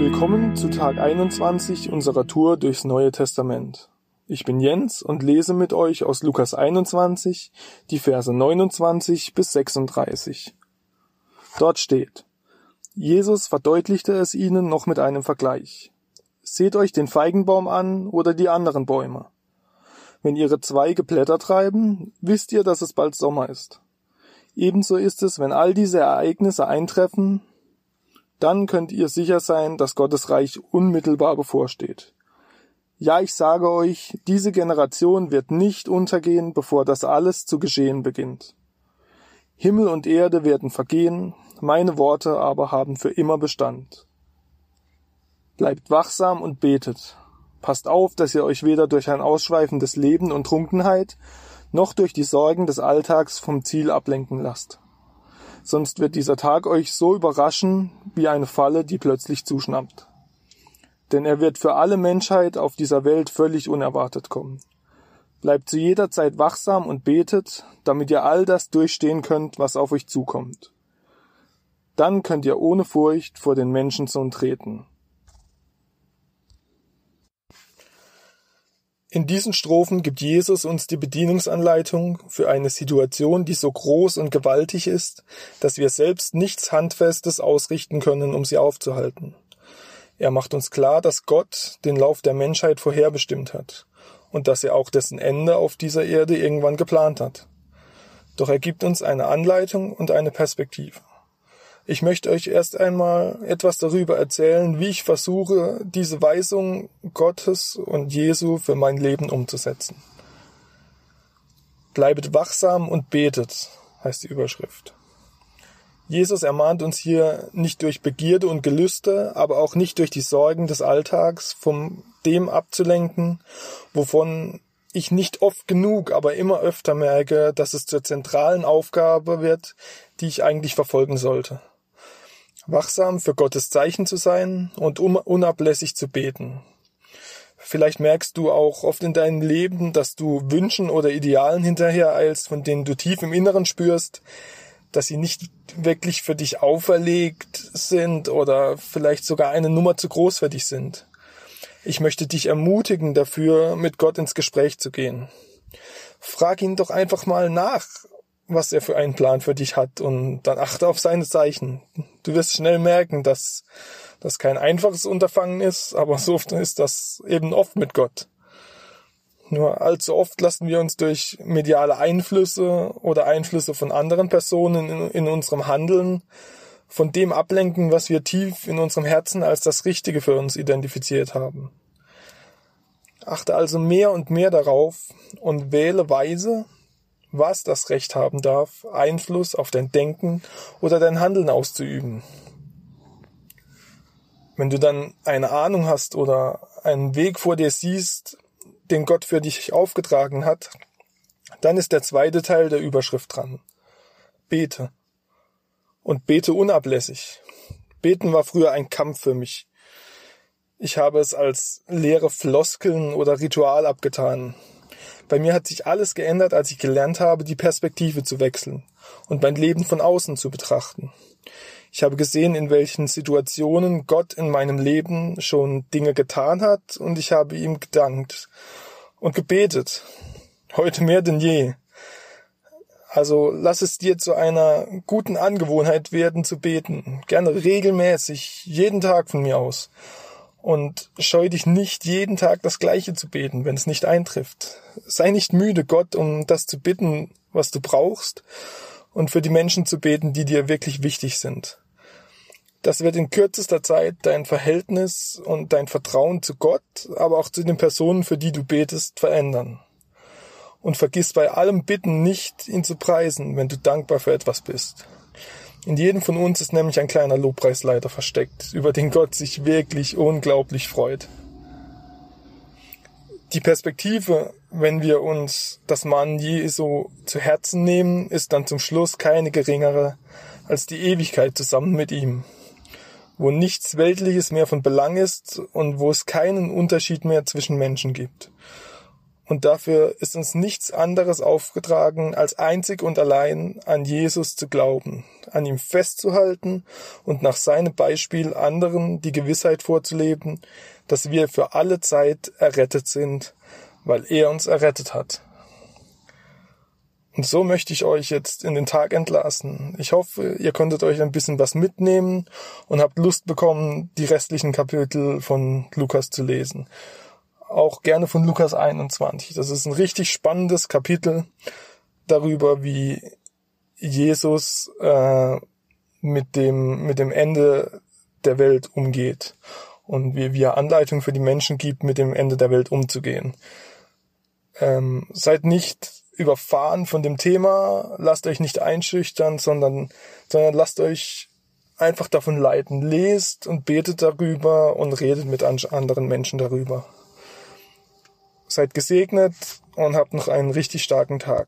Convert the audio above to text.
Willkommen zu Tag 21 unserer Tour durchs Neue Testament. Ich bin Jens und lese mit euch aus Lukas 21 die Verse 29 bis 36. Dort steht, Jesus verdeutlichte es ihnen noch mit einem Vergleich. Seht euch den Feigenbaum an oder die anderen Bäume. Wenn ihre Zweige Blätter treiben, wisst ihr, dass es bald Sommer ist. Ebenso ist es, wenn all diese Ereignisse eintreffen, dann könnt ihr sicher sein, dass Gottes Reich unmittelbar bevorsteht. Ja, ich sage euch, diese Generation wird nicht untergehen, bevor das alles zu geschehen beginnt. Himmel und Erde werden vergehen, meine Worte aber haben für immer Bestand. Bleibt wachsam und betet. Passt auf, dass ihr euch weder durch ein ausschweifendes Leben und Trunkenheit noch durch die Sorgen des Alltags vom Ziel ablenken lasst. Sonst wird dieser Tag euch so überraschen wie eine Falle, die plötzlich zuschnappt. Denn er wird für alle Menschheit auf dieser Welt völlig unerwartet kommen. Bleibt zu jeder Zeit wachsam und betet, damit ihr all das durchstehen könnt, was auf euch zukommt. Dann könnt ihr ohne Furcht vor den Menschen treten. In diesen Strophen gibt Jesus uns die Bedienungsanleitung für eine Situation, die so groß und gewaltig ist, dass wir selbst nichts Handfestes ausrichten können, um sie aufzuhalten. Er macht uns klar, dass Gott den Lauf der Menschheit vorherbestimmt hat und dass er auch dessen Ende auf dieser Erde irgendwann geplant hat. Doch er gibt uns eine Anleitung und eine Perspektive. Ich möchte euch erst einmal etwas darüber erzählen, wie ich versuche, diese Weisung Gottes und Jesu für mein Leben umzusetzen. Bleibet wachsam und betet, heißt die Überschrift. Jesus ermahnt uns hier nicht durch Begierde und Gelüste, aber auch nicht durch die Sorgen des Alltags vom dem abzulenken, wovon ich nicht oft genug, aber immer öfter merke, dass es zur zentralen Aufgabe wird, die ich eigentlich verfolgen sollte wachsam für Gottes Zeichen zu sein und unablässig zu beten. Vielleicht merkst du auch oft in deinem Leben, dass du Wünschen oder Idealen hinterhereilst, von denen du tief im Inneren spürst, dass sie nicht wirklich für dich auferlegt sind oder vielleicht sogar eine Nummer zu groß für dich sind. Ich möchte dich ermutigen dafür, mit Gott ins Gespräch zu gehen. Frag ihn doch einfach mal nach, was er für einen Plan für dich hat und dann achte auf seine Zeichen. Du wirst schnell merken, dass das kein einfaches Unterfangen ist, aber so ist das eben oft mit Gott. Nur allzu oft lassen wir uns durch mediale Einflüsse oder Einflüsse von anderen Personen in, in unserem Handeln von dem ablenken, was wir tief in unserem Herzen als das Richtige für uns identifiziert haben. Achte also mehr und mehr darauf und wähle weise, was das Recht haben darf, Einfluss auf dein Denken oder dein Handeln auszuüben. Wenn du dann eine Ahnung hast oder einen Weg vor dir siehst, den Gott für dich aufgetragen hat, dann ist der zweite Teil der Überschrift dran. Bete. Und bete unablässig. Beten war früher ein Kampf für mich. Ich habe es als leere Floskeln oder Ritual abgetan. Bei mir hat sich alles geändert, als ich gelernt habe, die Perspektive zu wechseln und mein Leben von außen zu betrachten. Ich habe gesehen, in welchen Situationen Gott in meinem Leben schon Dinge getan hat und ich habe ihm gedankt und gebetet. Heute mehr denn je. Also lass es dir zu einer guten Angewohnheit werden zu beten. Gerne regelmäßig, jeden Tag von mir aus. Und scheu dich nicht, jeden Tag das Gleiche zu beten, wenn es nicht eintrifft. Sei nicht müde, Gott, um das zu bitten, was du brauchst, und für die Menschen zu beten, die dir wirklich wichtig sind. Das wird in kürzester Zeit dein Verhältnis und dein Vertrauen zu Gott, aber auch zu den Personen, für die du betest, verändern. Und vergiss bei allem Bitten nicht, ihn zu preisen, wenn du dankbar für etwas bist. In jedem von uns ist nämlich ein kleiner Lobpreisleiter versteckt, über den Gott sich wirklich unglaublich freut. Die Perspektive, wenn wir uns das Mann Jesu zu Herzen nehmen, ist dann zum Schluss keine geringere als die Ewigkeit zusammen mit ihm, wo nichts Weltliches mehr von Belang ist und wo es keinen Unterschied mehr zwischen Menschen gibt. Und dafür ist uns nichts anderes aufgetragen, als einzig und allein an Jesus zu glauben, an ihm festzuhalten und nach seinem Beispiel anderen die Gewissheit vorzuleben, dass wir für alle Zeit errettet sind, weil er uns errettet hat. Und so möchte ich euch jetzt in den Tag entlassen. Ich hoffe, ihr konntet euch ein bisschen was mitnehmen und habt Lust bekommen, die restlichen Kapitel von Lukas zu lesen auch gerne von Lukas 21. Das ist ein richtig spannendes Kapitel darüber, wie Jesus äh, mit dem mit dem Ende der Welt umgeht und wie, wie er Anleitung für die Menschen gibt, mit dem Ende der Welt umzugehen. Ähm, seid nicht überfahren von dem Thema, lasst euch nicht einschüchtern, sondern, sondern lasst euch einfach davon leiten. Lest und betet darüber und redet mit anderen Menschen darüber. Seid gesegnet und habt noch einen richtig starken Tag.